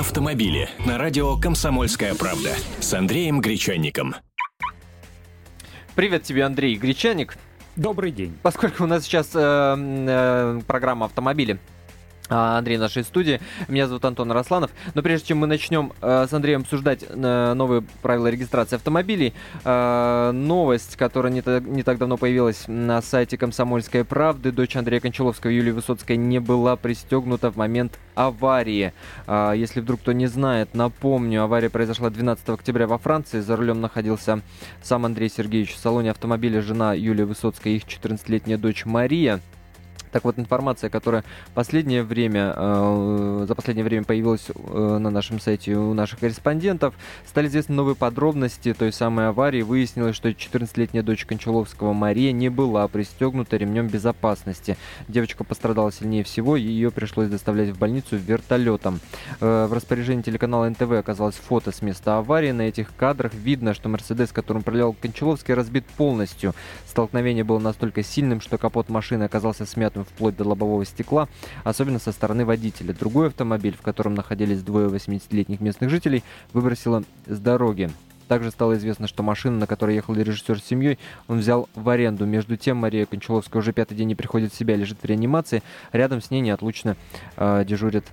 автомобили на радио «Комсомольская правда» с Андреем Гречанником. Привет тебе, Андрей Гречаник. Добрый день. Поскольку у нас сейчас э, э, программа автомобили Андрей в нашей студии. Меня зовут Антон Росланов. Но прежде чем мы начнем э, с Андреем обсуждать э, новые правила регистрации автомобилей, э, новость, которая не, так, не так давно появилась на сайте «Комсомольской правды», дочь Андрея Кончаловского, Юлия Высоцкая, не была пристегнута в момент аварии. Э, если вдруг кто не знает, напомню, авария произошла 12 октября во Франции. За рулем находился сам Андрей Сергеевич в салоне автомобиля, жена Юлия Высоцкая и их 14-летняя дочь Мария. Так вот, информация, которая последнее время, э, за последнее время появилась э, на нашем сайте у наших корреспондентов, стали известны новые подробности той самой аварии. Выяснилось, что 14-летняя дочь Кончаловского Мария не была пристегнута ремнем безопасности. Девочка пострадала сильнее всего, и ее пришлось доставлять в больницу вертолетом. Э, в распоряжении телеканала НТВ оказалось фото с места аварии. На этих кадрах видно, что Мерседес, которым пролял Кончаловский, разбит полностью. Столкновение было настолько сильным, что капот машины оказался смятым вплоть до лобового стекла, особенно со стороны водителя. Другой автомобиль, в котором находились двое 80-летних местных жителей, выбросило с дороги. Также стало известно, что машина, на которой ехал режиссер с семьей, он взял в аренду. Между тем, Мария Кончаловская уже пятый день не приходит в себя, лежит в реанимации. Рядом с ней неотлучно э, дежурят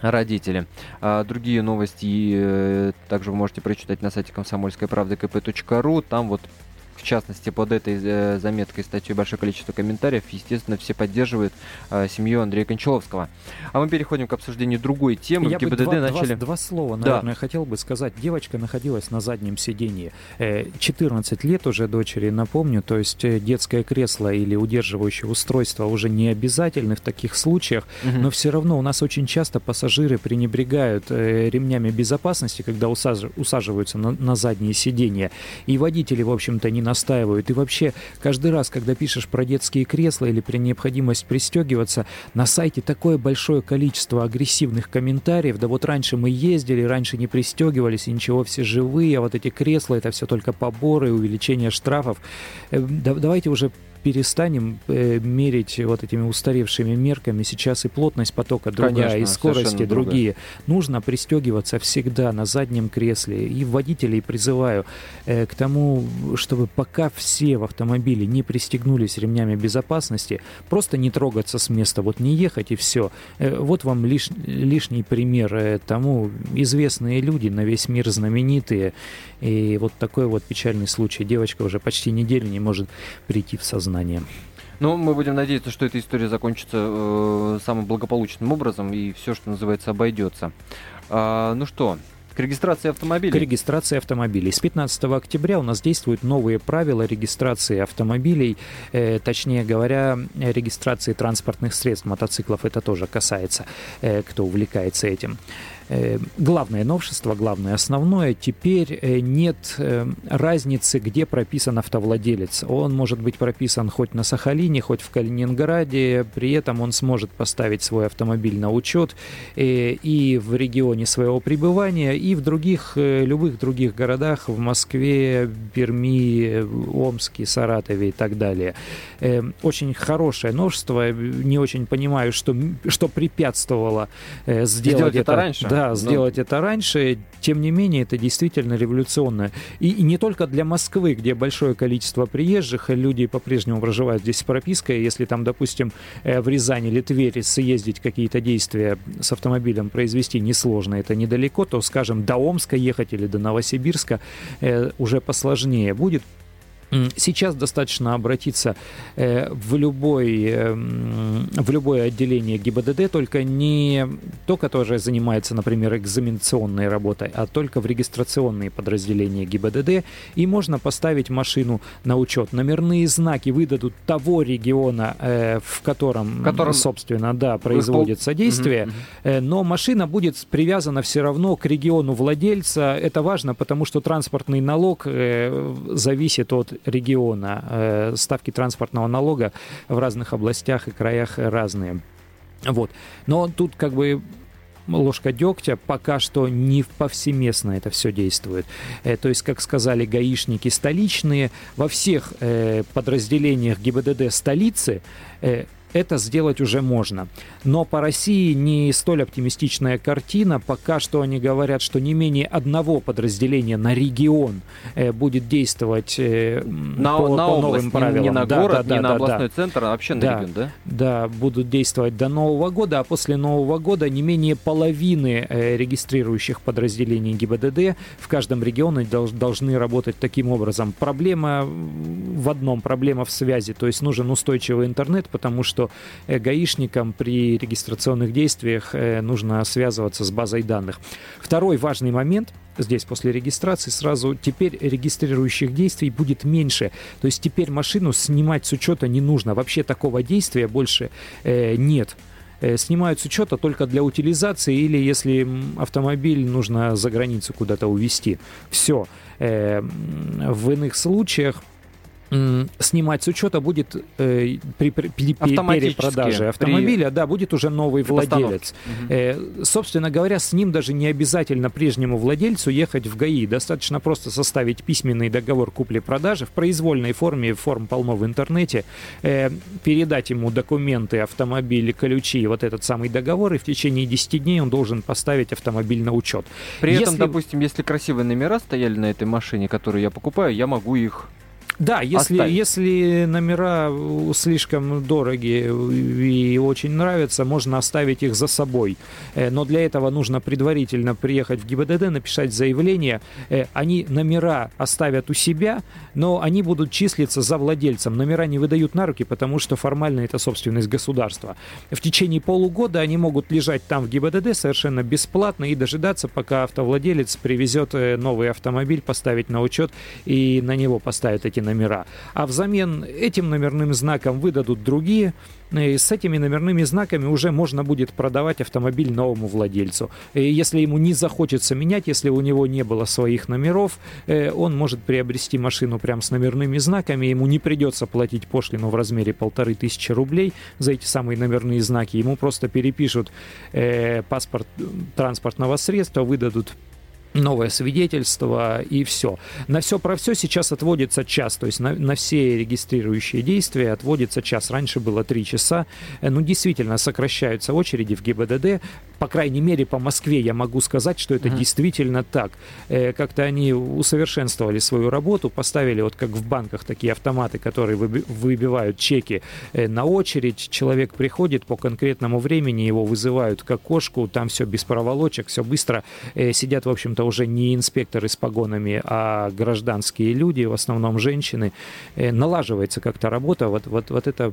родители. А другие новости э, также вы можете прочитать на сайте комсомольской правды kp.ru. Там вот в частности, под этой э, заметкой статьей большое количество комментариев. Естественно, все поддерживают э, семью Андрея Кончаловского. А мы переходим к обсуждению другой темы. Я ГИБДД два, начали... Два, два слова, наверное, да. хотел бы сказать. Девочка находилась на заднем сидении. 14 э, лет уже дочери, напомню, то есть детское кресло или удерживающее устройство уже не обязательны в таких случаях, угу. но все равно у нас очень часто пассажиры пренебрегают ремнями безопасности, когда усаж... усаживаются на, на задние сиденья. И водители, в общем-то, не настаивают. И вообще, каждый раз, когда пишешь про детские кресла или при необходимости пристегиваться, на сайте такое большое количество агрессивных комментариев. Да вот раньше мы ездили, раньше не пристегивались, и ничего, все живые, а вот эти кресла, это все только поборы, увеличение штрафов. Э, давайте уже перестанем э, мерить вот этими устаревшими мерками, сейчас и плотность потока другая, Конечно, и скорости другие. Другая. Нужно пристегиваться всегда на заднем кресле. И водителей призываю э, к тому, чтобы пока все в автомобиле не пристегнулись ремнями безопасности, просто не трогаться с места, вот не ехать и все. Э, вот вам лиш, лишний пример э, тому. Известные люди, на весь мир знаменитые. И вот такой вот печальный случай. Девочка уже почти неделю не может прийти в сознание сознанием. Ну, мы будем надеяться, что эта история закончится э, самым благополучным образом и все, что называется, обойдется. А, ну что, к регистрации автомобилей? К регистрации автомобилей. С 15 октября у нас действуют новые правила регистрации автомобилей, э, точнее говоря, регистрации транспортных средств, мотоциклов это тоже касается, э, кто увлекается этим. Э, главное новшество, главное основное, теперь э, нет э, разницы, где прописан автовладелец. Он может быть прописан хоть на Сахалине, хоть в Калининграде, при этом он сможет поставить свой автомобиль на учет и в регионе своего пребывания, и в других, любых других городах, в Москве, Перми, Омске, Саратове и так далее. Очень хорошее новшество, не очень понимаю, что, что препятствовало сделать, сделать это, это раньше да, сделать это раньше. Тем не менее, это действительно революционно. И, и не только для Москвы, где большое количество приезжих, люди по-прежнему проживают здесь с пропиской. Если там, допустим, э, в Рязани или Твери съездить какие-то действия с автомобилем произвести несложно, это недалеко, то, скажем, до Омска ехать или до Новосибирска э, уже посложнее будет. Сейчас достаточно обратиться э, в, любой, эм, в любое отделение ГИБДД, только не то, которое занимается, например, экзаменационной работой, а только в регистрационные подразделения ГИБДД, и можно поставить машину на учет. Номерные знаки выдадут того региона, э, в котором, в котором... собственно, да, производится действие, угу, но машина будет привязана все равно к региону владельца. Это важно, потому что транспортный налог зависит от региона. Э, ставки транспортного налога в разных областях и краях разные. Вот. Но тут как бы ложка дегтя, пока что не повсеместно это все действует. Э, то есть, как сказали гаишники столичные, во всех э, подразделениях ГИБДД столицы это сделать уже можно. Но по России не столь оптимистичная картина. Пока что они говорят, что не менее одного подразделения на регион э, будет действовать э, на, по, на по область, новым правилам. Не, не на да, город, да, не да, на областной да. центр, а вообще на да, регион, да? Да, будут действовать до Нового года, а после Нового года не менее половины э, регистрирующих подразделений ГИБДД в каждом регионе долж, должны работать таким образом. Проблема в одном, проблема в связи, то есть нужен устойчивый интернет, потому что э, гаишникам при регистрационных действиях э, нужно связываться с базой данных. Второй важный момент здесь после регистрации сразу теперь регистрирующих действий будет меньше. То есть теперь машину снимать с учета не нужно. Вообще такого действия больше э, нет э, снимают с учета только для утилизации или если автомобиль нужно за границу куда-то увезти. Все. В иных случаях снимать с учета будет э, при, при, при перепродаже автомобиля, при... да, будет уже новый владелец. Угу. Э, собственно говоря, с ним даже не обязательно прежнему владельцу ехать в ГАИ. Достаточно просто составить письменный договор купли-продажи в произвольной форме, форм полно в интернете, э, передать ему документы, автомобиль, ключи, вот этот самый договор, и в течение 10 дней он должен поставить автомобиль на учет. При если... этом, допустим, если красивые номера стояли на этой машине, которую я покупаю, я могу их да, если, если номера слишком дорогие и очень нравятся, можно оставить их за собой. Э, но для этого нужно предварительно приехать в ГИБДД, написать заявление. Э, они номера оставят у себя, но они будут числиться за владельцем. Номера не выдают на руки, потому что формально это собственность государства. В течение полугода они могут лежать там в ГИБДД совершенно бесплатно и дожидаться, пока автовладелец привезет э, новый автомобиль, поставить на учет и на него поставят эти номера. А взамен этим номерным знаком выдадут другие. И с этими номерными знаками уже можно будет продавать автомобиль новому владельцу. И если ему не захочется менять, если у него не было своих номеров, э, он может приобрести машину прям с номерными знаками, ему не придется платить пошлину в размере полторы тысячи рублей за эти самые номерные знаки. Ему просто перепишут э, паспорт транспортного средства, выдадут новое свидетельство и все. На все про все сейчас отводится час, то есть на, на все регистрирующие действия отводится час. Раньше было три часа. Э, ну, действительно, сокращаются очереди в ГИБДД. По крайней мере, по Москве я могу сказать, что это mm-hmm. действительно так. Э, как-то они усовершенствовали свою работу, поставили вот как в банках такие автоматы, которые выбивают чеки э, на очередь. Человек приходит по конкретному времени, его вызывают к окошку, там все без проволочек, все быстро. Сидят, в общем-то, уже не инспекторы с погонами, а гражданские люди, в основном женщины, э, налаживается как-то работа, вот, вот, вот это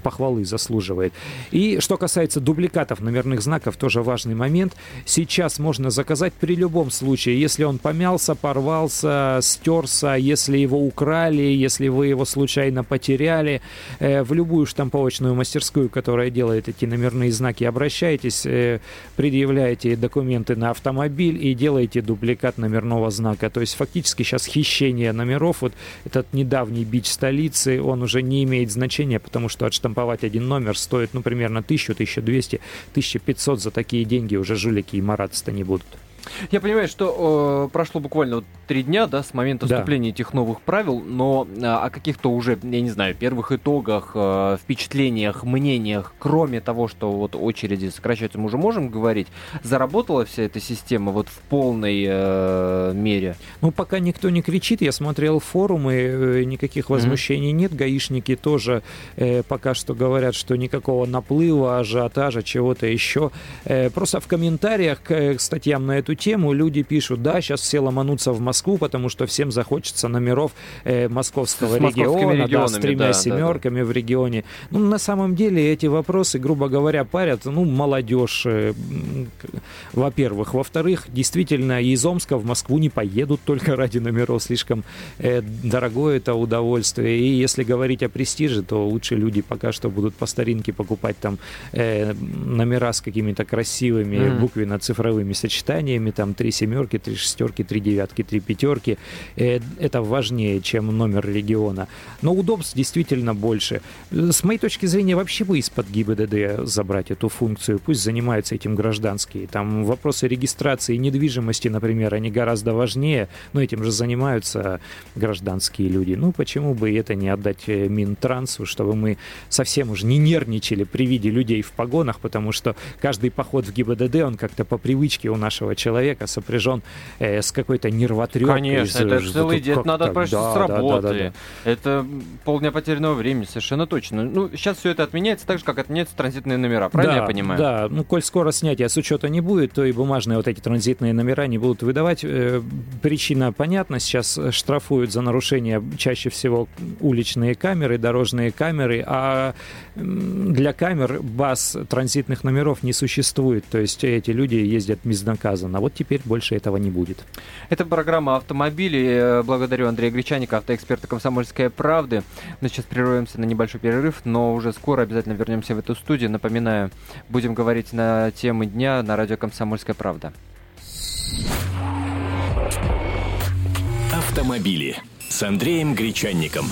похвалы заслуживает. И что касается дубликатов номерных знаков, тоже важный момент. Сейчас можно заказать при любом случае, если он помялся, порвался, стерся, если его украли, если вы его случайно потеряли, э, в любую штамповочную мастерскую, которая делает эти номерные знаки, обращайтесь, э, предъявляете документы на автомобиль и делаете дубликат номерного знака. То есть фактически сейчас хищение номеров, вот этот недавний бич столицы, он уже не имеет значения, потому что отштамповать один номер стоит, ну, примерно 1000, 1200, 1500 за такие деньги уже жулики и мараться-то не будут. Я понимаю, что э, прошло буквально три дня, да, с момента да. вступления этих новых правил, но э, о каких-то уже, я не знаю, первых итогах, э, впечатлениях, мнениях, кроме того, что вот очереди сокращаются, мы уже можем говорить, заработала вся эта система вот в полной э, мере? Ну, пока никто не кричит, я смотрел форумы, э, никаких возмущений mm-hmm. нет, гаишники тоже э, пока что говорят, что никакого наплыва, ажиотажа, чего-то еще. Э, просто в комментариях к, к статьям на эту эту тему люди пишут, да, сейчас все ломанутся в Москву, потому что всем захочется номеров э, московского с региона, да, с тремя да, семерками да, да. в регионе. Ну, на самом деле эти вопросы, грубо говоря, парят, ну, молодежь, э, во-первых. Во-вторых, действительно, из Омска в Москву не поедут только ради номеров, слишком э, дорогое это удовольствие. И если говорить о престиже, то лучше люди пока что будут по старинке покупать там э, номера с какими-то красивыми mm-hmm. буквенно-цифровыми сочетаниями, премии, там три семерки, три шестерки, три девятки, три пятерки. Э, это важнее, чем номер региона. Но удобств действительно больше. С моей точки зрения, вообще бы из-под ГИБДД забрать эту функцию. Пусть занимаются этим гражданские. Там вопросы регистрации недвижимости, например, они гораздо важнее, но этим же занимаются гражданские люди. Ну, почему бы это не отдать э, Минтрансу, чтобы мы совсем уже не нервничали при виде людей в погонах, потому что каждый поход в ГИБДД, он как-то по привычке у нашего человека сопряжен э, с какой-то нервотрепкой. Конечно, это целый день, надо да, с работы. Да, да, да. Это полдня потерянного времени, совершенно точно. Ну, сейчас все это отменяется так же, как отменяются транзитные номера, правильно да, я понимаю? Да, ну, коль скоро снятия с учета не будет, то и бумажные вот эти транзитные номера не будут выдавать. Э, причина понятна, сейчас штрафуют за нарушение чаще всего уличные камеры, дорожные камеры, а для камер баз транзитных номеров не существует, то есть эти люди ездят безнаказанно. Вот теперь больше этого не будет. Это программа «Автомобили». Благодарю Андрея Гречаника, автоэксперта «Комсомольской правды». Мы сейчас прерываемся на небольшой перерыв, но уже скоро обязательно вернемся в эту студию. Напоминаю, будем говорить на темы дня на радио «Комсомольская правда». Автомобили с Андреем Гречанником.